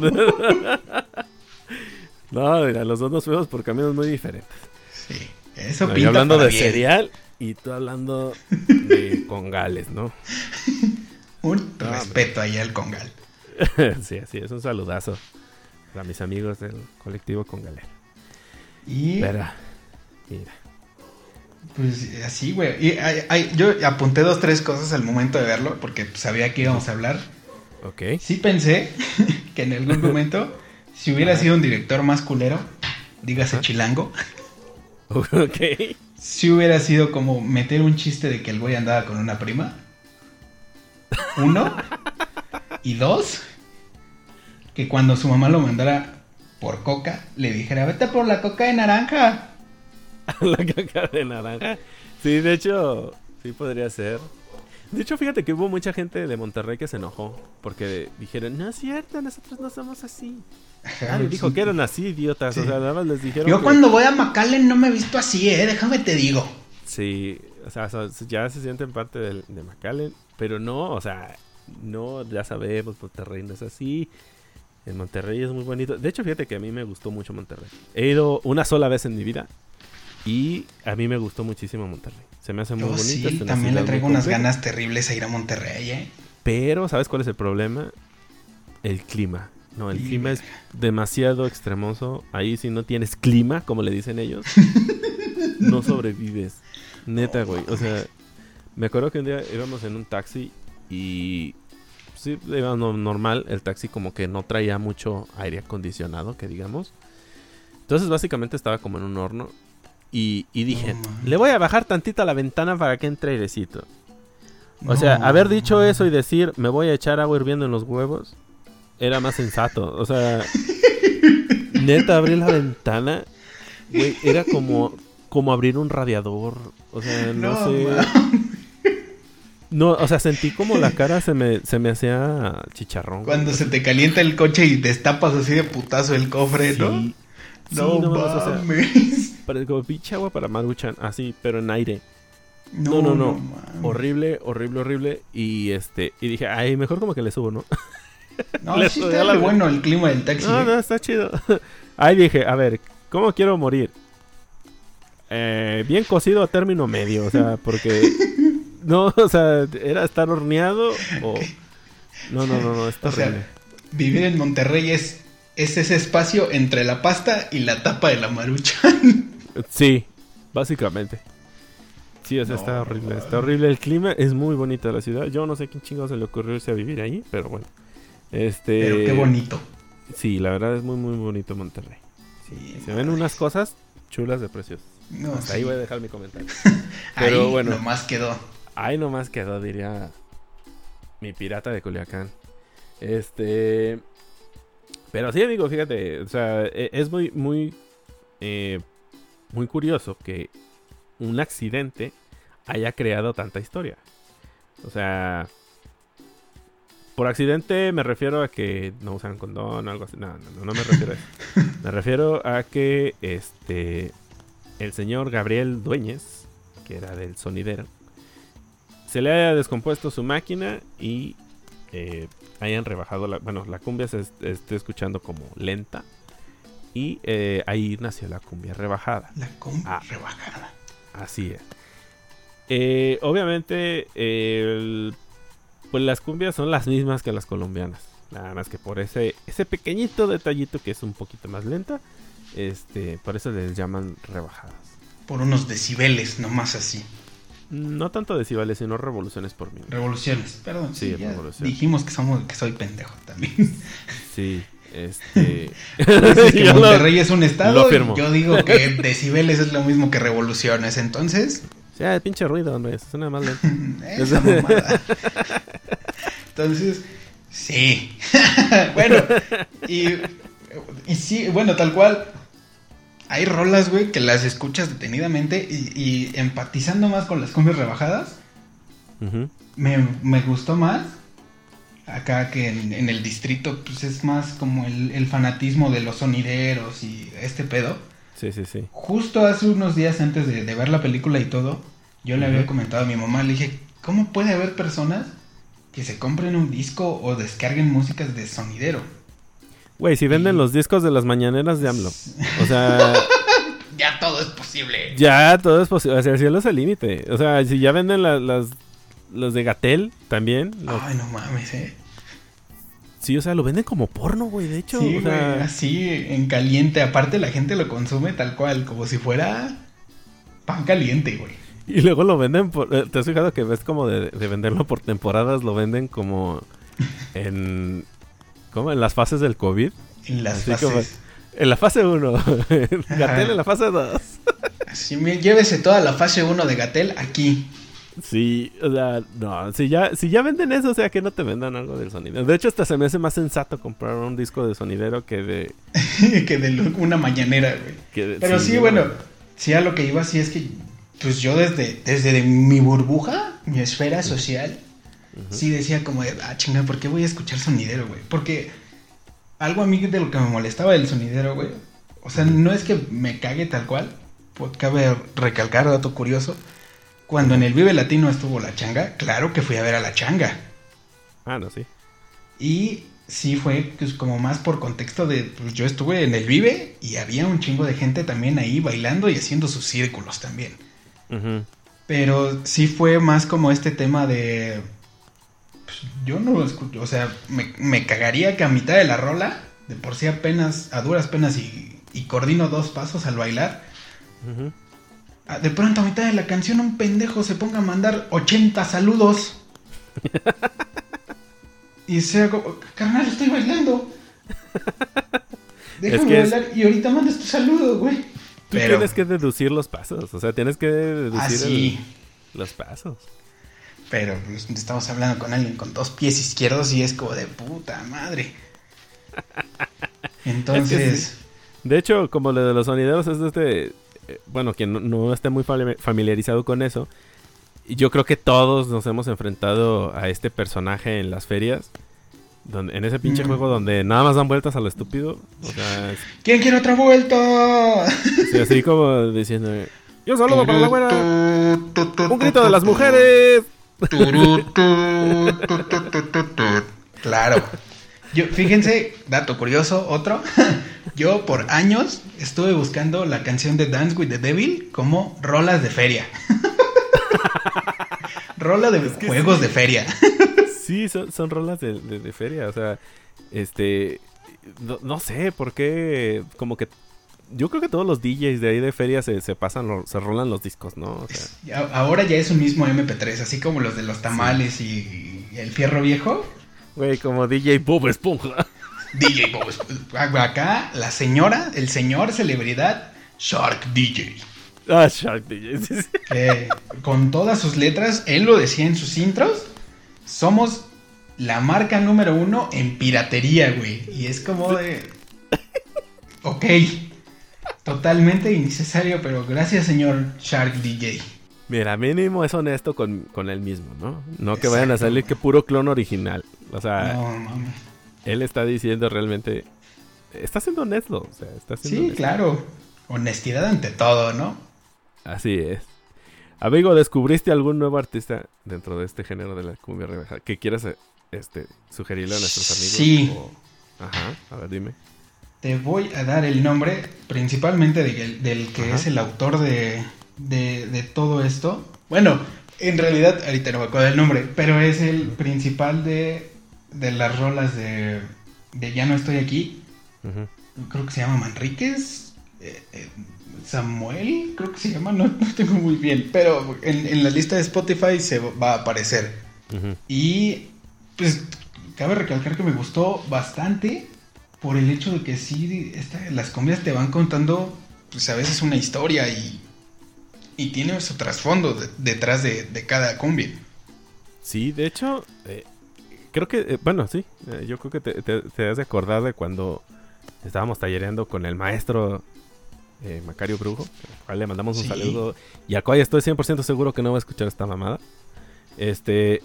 No, mira, los dos nos fuimos por caminos muy diferentes. Sí, eso pinta Yo hablando de cereal y tú hablando de congales, ¿no? Un respeto ahí al congal. sí, así es, un saludazo para mis amigos del colectivo congalero. Y... Espera, mira. Pues así, güey. Y yo apunté dos, tres cosas al momento de verlo, porque sabía que íbamos a hablar. Ok. Sí pensé que en algún momento, si hubiera sido un director más culero, dígase chilango. Ok. Si hubiera sido como meter un chiste de que el güey andaba con una prima. Uno. y dos. Que cuando su mamá lo mandara por coca, le dijera, vete por la coca de naranja. la coca de naranja. Sí, de hecho, sí podría ser. De hecho, fíjate que hubo mucha gente de Monterrey que se enojó porque dijeron, no es cierto, nosotros no somos así. Nadie dijo que eran así, idiotas. O sea, nada más les dijeron. Yo cuando voy a McAllen no me he visto así, eh, déjame te digo. Sí, o sea, ya se sienten parte de, de McAllen, pero no, o sea, no, ya sabemos, Monterrey no es así. En Monterrey es muy bonito. De hecho, fíjate que a mí me gustó mucho Monterrey. He ido una sola vez en mi vida y a mí me gustó muchísimo Monterrey. Se me hace muy bonito. Sí, también le traigo unas ganas terribles a ir a Monterrey, ¿eh? Pero, ¿sabes cuál es el problema? El clima. No, el clima es demasiado extremoso. Ahí si no tienes clima, como le dicen ellos, no sobrevives. Neta, güey. O sea, me acuerdo que un día íbamos en un taxi y sí, íbamos normal. El taxi como que no traía mucho aire acondicionado, que digamos. Entonces básicamente estaba como en un horno. Y, dije, le voy a bajar tantito a la ventana para que entre airecito. O sea, haber dicho eso y decir, me voy a echar agua hirviendo en los huevos, era más sensato. O sea, neta, abrir la ventana, güey, era como, como abrir un radiador. O sea, no, sé. No, o sea, sentí como la cara se me, se me hacía chicharrón. Cuando se te calienta el coche y destapas así de putazo el cofre, ¿no? Sí, no, no mames. Parece como pinche agua para Maruchan, así, pero en aire. No, no, no. horrible, horrible, horrible. Y este, y dije, ay, mejor como que le subo, ¿no? No, sí está bueno el clima del taxi. No, ¿eh? no, está chido. Ahí dije, a ver, ¿cómo quiero morir? Eh, bien cocido a término medio, o sea, porque... No, o sea, ¿era estar horneado o...? No, no, no, no, está horrible. vivir en Monterrey es, es ese espacio entre la pasta y la tapa de la marucha. Sí, básicamente. Sí, o sea, está horrible, está horrible el clima, es muy bonita la ciudad. Yo no sé quién chingados se le ocurrió irse a vivir ahí, pero bueno. Este, Pero qué bonito. Sí, la verdad es muy, muy bonito Monterrey. Sí, se ven unas cosas chulas de precios. Hasta ahí voy a dejar mi comentario. Pero ahí bueno. Nomás quedó. Ahí nomás quedó, diría mi pirata de Culiacán. Este. Pero sí, digo, fíjate, o sea, e, es muy, muy, eh, muy curioso que un accidente haya creado tanta historia. O sea, por accidente me refiero a que no usan condón o algo así. No, no, no, me refiero a eso. Me refiero a que este el señor Gabriel Dueñez, que era del sonidero, se le haya descompuesto su máquina y eh, hayan rebajado la. Bueno, la cumbia se esté escuchando como lenta. Y eh, ahí nació la cumbia rebajada. La cumbia ah. rebajada. Así es. Eh, obviamente, pues las cumbias son las mismas que las colombianas. Nada más que por ese, ese pequeñito detallito que es un poquito más lenta. Este, por eso les llaman rebajadas. Por unos decibeles, nomás así. No tanto decibeles, sino revoluciones por minuto. Revoluciones, perdón. Sí, Dijimos que somos que soy pendejo también. Sí. Este. que Monterrey es un estado. Yo digo que decibeles es lo mismo que revoluciones, entonces. O sea, el pinche ruido, no es, suena lento. Esa entonces, sí. bueno, y, y sí, bueno, tal cual. Hay rolas, güey, que las escuchas detenidamente y, empatizando más con las cumbias rebajadas. me, me gustó más acá que en, el distrito pues es más como el, fanatismo de los sonideros y este pedo. Sí, sí, sí. Justo hace unos días antes de, ver la película y todo, yo le había comentado a mi mamá, le dije, ¿cómo puede haber personas que se compren un disco o descarguen músicas de sonidero? Güey, si venden los discos de las mañaneras de AMLO. O sea... ya todo es posible. Ya todo es posible. O sea, el cielo es el límite. O sea, si ya venden las los de Gatel también. Ay, no mames, eh. Sí, o sea, lo venden como porno, güey, de hecho. Sí, así en caliente. Aparte, la gente lo consume tal cual, como si fuera pan caliente, güey. Y luego lo venden por. Eh, ¿Te has fijado que ves como de, venderlo por temporadas? Lo venden como en. ¿Cómo? En las fases del COVID. En las fases. en la fase 1. Gatel en la fase 2. Así, llévese toda la fase 1 de Gatel aquí. Sí, o sea, no, si ya, si ya venden eso, o sea, que no te vendan algo del sonido. De hecho, hasta se me hace más sensato comprar un disco de sonidero que de... que de una mañanera, güey. Pero sí, bueno, sí a lo que iba, sí es que, pues yo desde, desde mi burbuja, mi esfera social, sí decía como de, ah, chinga, ¿por qué voy a escuchar sonidero, güey? Porque algo a mí de lo que me molestaba del sonidero, güey, o sea, no es que me cague tal cual, pues cabe recalcar dato curioso, cuando en el Vive Latino estuvo la changa, claro que fui a ver a la changa. Ah, no, sí. Y sí fue pues, como más por contexto de, pues yo estuve en el Vive y había un chingo de gente también ahí bailando y haciendo sus círculos también. Pero sí fue más como este tema de... Pues, yo no lo escucho, o sea, me, cagaría que a mitad de la rola, de por sí apenas, a duras penas y, y coordino dos pasos al bailar, Ah, de pronto a mitad de la canción un pendejo se ponga a mandar 80 saludos. y sea como, carnal, estoy bailando. Déjame bailar y ahorita mandas tu saludo, güey. Tú tienes que deducir los pasos, o sea, tienes que deducir ah, los pasos. Pero pues, estamos hablando con alguien con dos pies izquierdos y es como de puta madre. Entonces... De hecho, como lo de los sonideros es de este bueno, quien no, esté muy familiarizado con eso, yo creo que todos nos hemos enfrentado a este personaje en las ferias. Donde, en ese pinche mm. juego donde nada más dan vueltas a lo estúpido. ¿Quién quiere otra vuelta? así como diciendo: Yo saludo para la buena. Un grito de las mujeres. claro. Yo, fíjense, dato curioso, otro. Yo por años estuve buscando la canción de Dance with the Devil como rolas de feria. Rola de juegos de feria. sí, son, rolas de, feria. O sea, este. No, sé por qué. Como que. Yo creo que todos los DJs de ahí de feria se, pasan, se rolan los discos, ¿no? Ahora ya es un mismo MP3, así como los de los tamales y el fierro viejo. Güey, como DJ Bob Esponja. DJ Bob Esponja. Acá, la señora, el señor celebridad, Shark DJ. Ah, Shark DJ. con todas sus letras, él lo decía en sus intros. Somos la marca número uno en piratería, güey. Y es como de. Ok. Totalmente innecesario, pero gracias, señor Shark DJ. Mira, mínimo es honesto con, con él mismo, ¿no? No que vayan a salir que puro clon original. O sea, él está diciendo realmente, está siendo honesto. O sea, está sí, claro. Honestidad ante todo, ¿no? Así es. Amigo, ¿descubriste algún nuevo artista dentro de este género de la cumbia rebajada que quieras este, sugerirle a nuestros amigos? Sí. Ajá, a ver, dime. Te voy a dar el nombre principalmente del que es el autor de, de, todo esto. Bueno, en realidad ahorita no me acuerdo del nombre, pero es el principal de, de las rolas de, de Ya no estoy aquí. Creo que se llama Manríquez. Eh, eh, Samuel, creo que se llama, no, tengo muy bien, pero en, la lista de Spotify se va a aparecer. Y pues cabe recalcar que me gustó bastante por el hecho de que sí, las cumbias te van contando, pues a veces una historia y, y tiene su trasfondo detrás de, cada cumbia. Sí, de hecho, eh, creo que, eh, bueno, sí, eh, yo creo que te, te, has de acordar de cuando estábamos tallereando con el maestro Macario Brujo, al cual le mandamos un saludo y al cual estoy 100% seguro que no va a escuchar esta mamada. Este...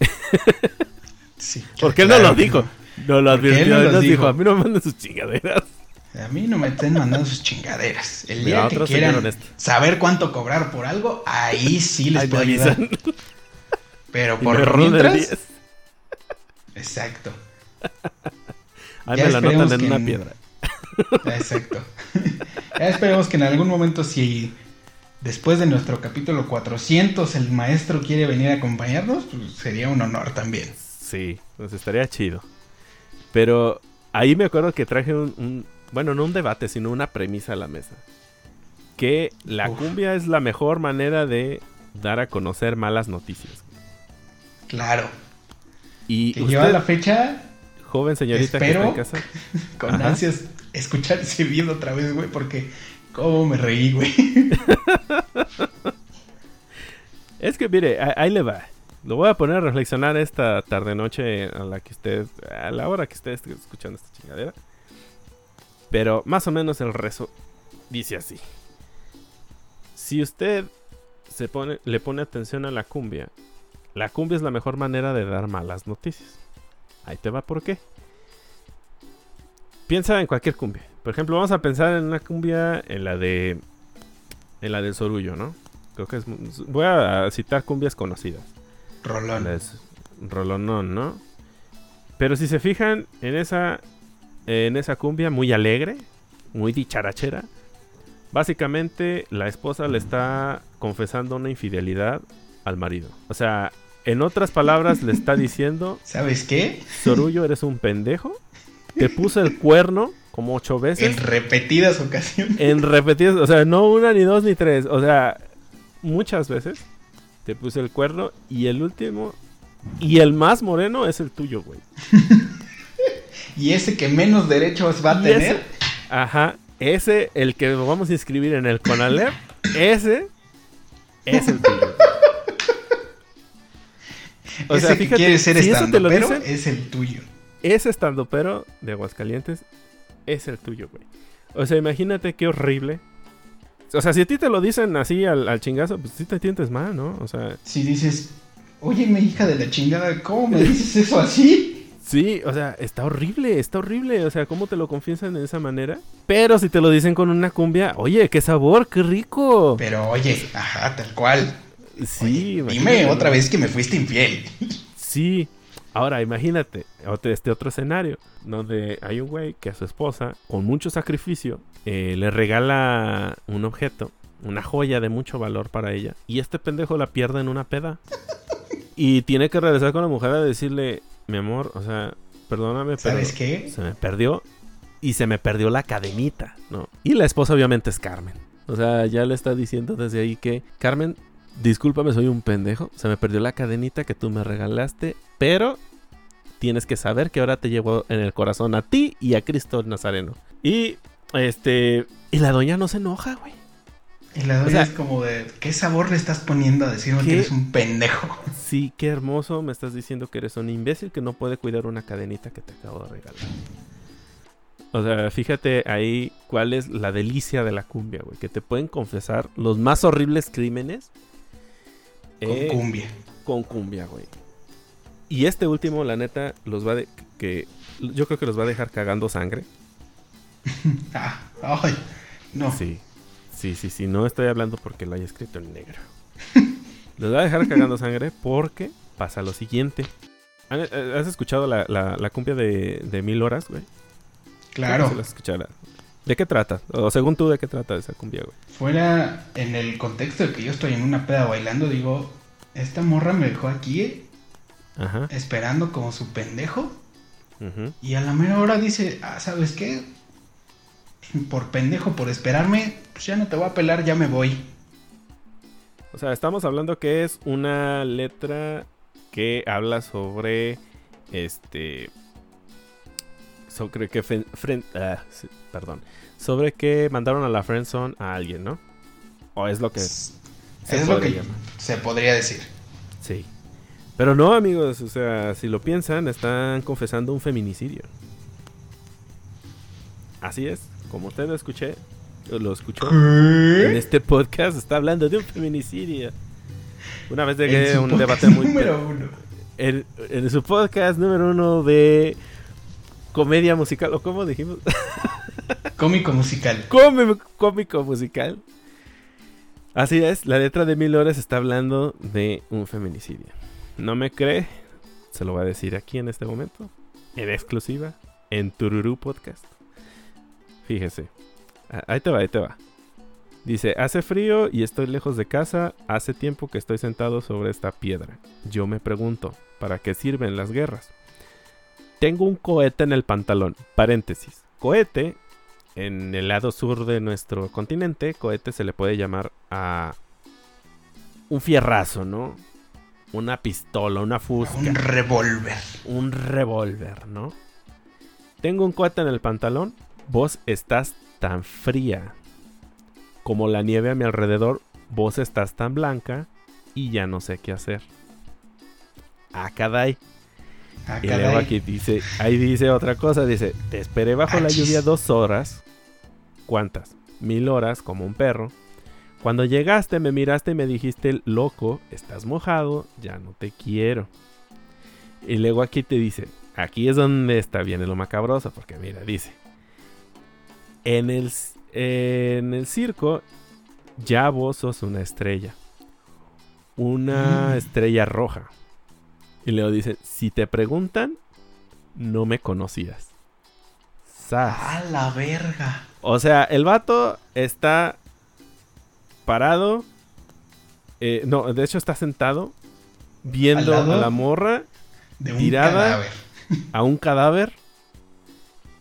sí, Porque él no lo dijo. No lo advirtió, él nos dijo. a mí no me manden sus chingaderas. A mí no me estén mandando sus chingaderas. El día que quieran saber cuánto cobrar por algo, ahí sí les puedo ayudar. Pero por mientras... Exacto. Ahí me la notan en una piedra. Exacto. ya esperemos que en algún momento si después de nuestro capítulo 400 el maestro quiere venir a acompañarnos, pues sería un honor también. Sí, pues estaría chido. Pero ahí me acuerdo que traje un, bueno, no un debate, sino una premisa a la mesa. Que la cumbia es la mejor manera de dar a conocer malas noticias. Claro. Y que lleva la fecha. Joven señorita que está en casa. Con ansias escuchar ese video otra vez, güey, porque cómo me reí, güey. es que mire, ahí le va. Lo voy a poner a reflexionar esta tarde noche a la que usted, a la hora que esté escuchando esta chingadera. Pero más o menos el rezo dice así. Si usted se pone, le pone atención a la cumbia, la cumbia es la mejor manera de dar malas noticias. Ahí te va por qué. Piensa en cualquier cumbia. Por ejemplo, vamos a pensar en una cumbia en la de en la del Sorullo, ¿no? Creo que es voy a citar cumbias conocidas. Rolón. rolonón, ¿no? Pero si se fijan en esa, en esa cumbia muy alegre, muy dicharachera, básicamente la esposa le está confesando una infidelidad al marido. O sea, en otras palabras le está diciendo... ¿Sabes qué? Sorullo, eres un pendejo. Te puse el cuerno como ocho veces. En repetidas ocasiones. En repetidas, o sea, no una, ni dos, ni tres. O sea, muchas veces te puse el cuerno y el último y el más moreno es el tuyo, güey. y ese que menos derechos va a tener. ajá, ese, el que vamos a inscribir en el Conalep, ese es el tuyo. O sea, fíjate, quiere ser si eso te lo dicen, es el tuyo. Ese estando pero de Aguascalientes es el tuyo, güey. O sea, imagínate qué horrible o sea, si a ti te lo dicen así al, chingazo, pues sí te sientes mal, ¿no? O sea. Si dices, oye, mi hija de la chingada, ¿cómo me dices eso así? Sí, o sea, está horrible, está horrible. O sea, ¿cómo te lo confiesan de esa manera? Pero si te lo dicen con una cumbia, oye, qué sabor, qué rico. Pero oye, ajá, tal cual. Sí, dime otra vez que me fuiste infiel. Sí, Ahora, imagínate este otro escenario donde hay un güey que a su esposa, con mucho sacrificio, eh, le regala un objeto, una joya de mucho valor para ella, y este pendejo la pierde en una peda. Y tiene que regresar con la mujer a decirle, mi amor, o sea, perdóname, pero ¿Sabes qué? se me perdió y se me perdió la cadenita, ¿no? Y la esposa obviamente es Carmen. O sea, ya le está diciendo desde ahí que, Carmen, discúlpame, soy un pendejo, se me perdió la cadenita que tú me regalaste, pero tienes que saber que ahora te llevo en el corazón a ti y a Cristo Nazareno. Y este, y la doña no se enoja, güey. Y la doña es como de, ¿qué sabor le estás poniendo a decirme que eres un pendejo? Sí, qué hermoso, me estás diciendo que eres un imbécil que no puede cuidar una cadenita que te acabo de regalar. O sea, fíjate ahí cuál es la delicia de la cumbia, güey. Que te pueden confesar los más horribles crímenes con eh, cumbia. Con cumbia, güey. Y este último, la neta, los va de. que Yo creo que los va a dejar cagando sangre. ah, ay, no. Sí. Sí, sí, sí. No estoy hablando porque lo haya escrito en negro. los va a dejar cagando sangre porque pasa lo siguiente. Eh, ¿Has escuchado la, la, cumbia de, de, Mil Horas, güey? Claro. ¿De qué trata? O según tú, ¿de qué trata esa cumbia, güey? Fuera, en el contexto de que yo estoy en una peda bailando, digo, esta morra me dejó aquí, Ajá. esperando como su pendejo. Y a la mera hora dice, ah, ¿sabes qué? Por pendejo, por esperarme, pues ya no te voy a pelar, ya me voy. O sea, estamos hablando que es una letra que habla sobre este sobre que ah, perdón sobre que mandaron a la friendzone a alguien no o es lo que es lo que se podría decir. Sí. Pero no amigos o sea si lo piensan están confesando un feminicidio. Así es como usted lo escuché lo escuchó en este podcast está hablando de un feminicidio. Una vez llegué a un debate muy... Número uno. En, su podcast número uno de comedia musical, o cómo dijimos. Cómico musical. cómico musical. Así es, la letra de Mil Horas está hablando de un feminicidio. ¿No me cree? Se lo voy a decir aquí en este momento. En exclusiva. En Tururú Podcast. Fíjese. Ahí te va, ahí te va. Dice, hace frío y estoy lejos de casa, hace tiempo que estoy sentado sobre esta piedra. Yo me pregunto, ¿para qué sirven las guerras? Tengo un cohete en el pantalón. Paréntesis. Cohete, en el lado sur de nuestro continente, cohete se le puede llamar a un fierrazo, ¿no? Una pistola, una fusca. Un revólver. Un revólver, ¿no? Tengo un cohete en el pantalón. Vos estás tan fría como la nieve a mi alrededor, vos estás tan blanca y ya no sé qué hacer. Ah, caray. Ah, y luego aquí dice, ahí dice otra cosa, dice, te esperé bajo la lluvia dos horas. ¿Cuántas? Mil horas como un perro. Cuando llegaste me miraste y me dijiste, loco, estás mojado, ya no te quiero. Y luego aquí te dice, aquí es donde está viene lo macabroso, porque mira, dice, en el en el circo, ya vos sos una estrella. Una mm. estrella roja. Y Leo dice, si te preguntan, no me conocías. ¡A la verga! O sea, el vato está parado. Eh, no, de hecho está sentado viendo a la morra tirada a un cadáver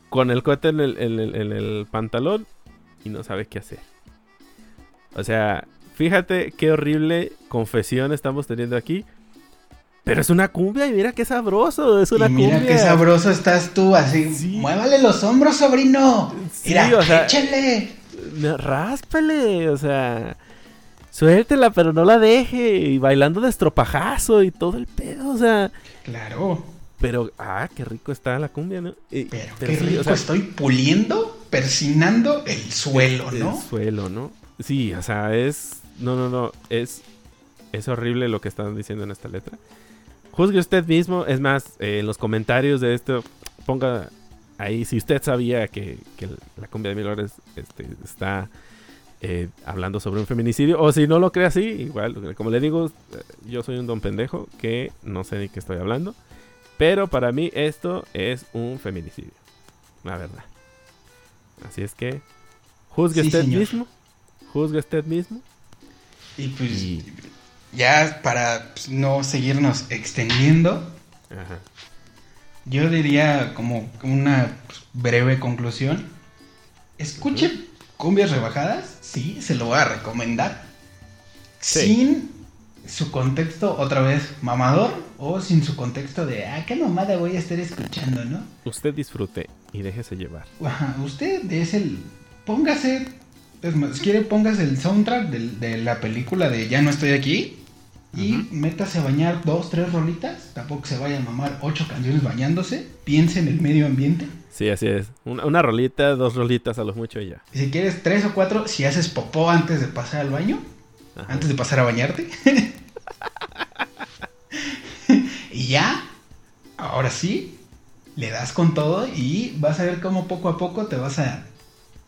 con el cohete en el pantalón y no sabe qué hacer. O sea, fíjate qué horrible confesión estamos teniendo aquí. Pero es una cumbia y mira qué sabroso, es una y mira qué sabroso estás tú, así. Muévale los hombros, sobrino. mira, o sea, échale. Ráspale, o sea. Suéltela, pero no la deje. Y bailando de estropajazo y todo el pedo, o sea. Claro. Pero, ah, qué rico está la cumbia, ¿no? pero, qué rico, estoy puliendo, persinando el suelo, ¿no? El suelo, ¿no? Sí, o sea, es... No, no, no, es... Es horrible lo que están diciendo en esta letra. Juzgue usted mismo, es más, eh, en los comentarios de esto, ponga ahí si usted sabía que, la cumbia de Milores este, está eh, hablando sobre un feminicidio, o si no lo cree así, igual, como le digo, eh, yo soy un don pendejo que no sé de qué estoy hablando. Pero para mí esto es un feminicidio. La verdad. Así es que juzgue usted mismo. Juzgue usted mismo. Y pues ya para pues, no seguirnos extendiendo. Yo diría como una pues, breve conclusión. Escuche cumbias rebajadas. Sí, se lo voy a recomendar. Sin su contexto otra vez mamador o sin su contexto de, ah, qué mamada voy a estar escuchando, ¿no? Usted disfrute y déjese llevar. Ajá, usted es el, póngase, es más, quiere póngase el soundtrack de, la película de Ya no estoy aquí y métase a bañar dos, tres rolitas, tampoco se vaya a mamar ocho canciones bañándose, piense en el medio ambiente. Sí, así es. Una, rolita, dos rolitas a lo mucho y ya. Y si quieres tres o cuatro, si haces popó antes de pasar al baño, antes de pasar a bañarte. y ya, ahora sí, le das con todo y vas a ver cómo poco a poco te vas a,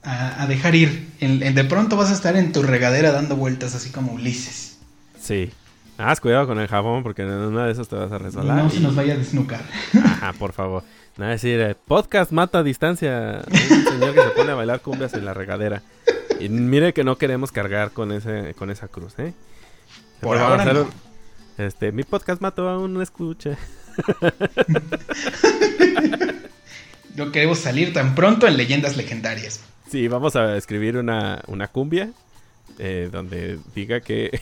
a, dejar ir. de pronto vas a estar en tu regadera dando vueltas así como Ulises. Sí, Haz cuidado con el jabón porque en una de esas te vas a resbalar. No se nos vaya a desnucar. Ajá, por favor. Nada decir, eh, podcast mata a distancia. Un señor que se pone a bailar cumbias en la regadera. Y mire que no queremos cargar con ese con esa cruz, ¿eh? Por ahora no. Este, mi podcast mató a un escucha. no queremos salir tan pronto en leyendas legendarias. Sí, vamos a escribir una, una cumbia eh, donde diga que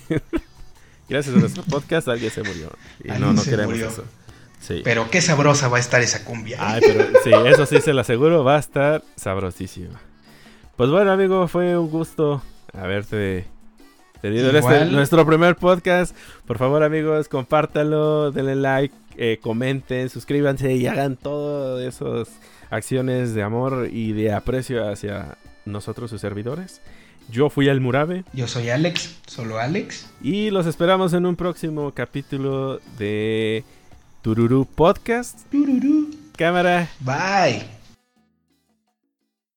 gracias a nuestro podcast alguien se murió. Y no, no queremos eso. Pero qué sabrosa va a estar esa cumbia. Ay, pero sí, eso sí se lo aseguro, va a estar sabrosísima. Pues bueno, amigo, fue un gusto haberte tenido en este, nuestro primer podcast. Por favor, amigos, compártalo, denle like, eh, comenten, suscríbanse y hagan todas esas acciones de amor y de aprecio hacia nosotros, sus servidores. Yo fui el Murabe. Yo soy Alex, solo Alex. Y los esperamos en un próximo capítulo de Tururu Podcast. Tururu. Cámara. Bye.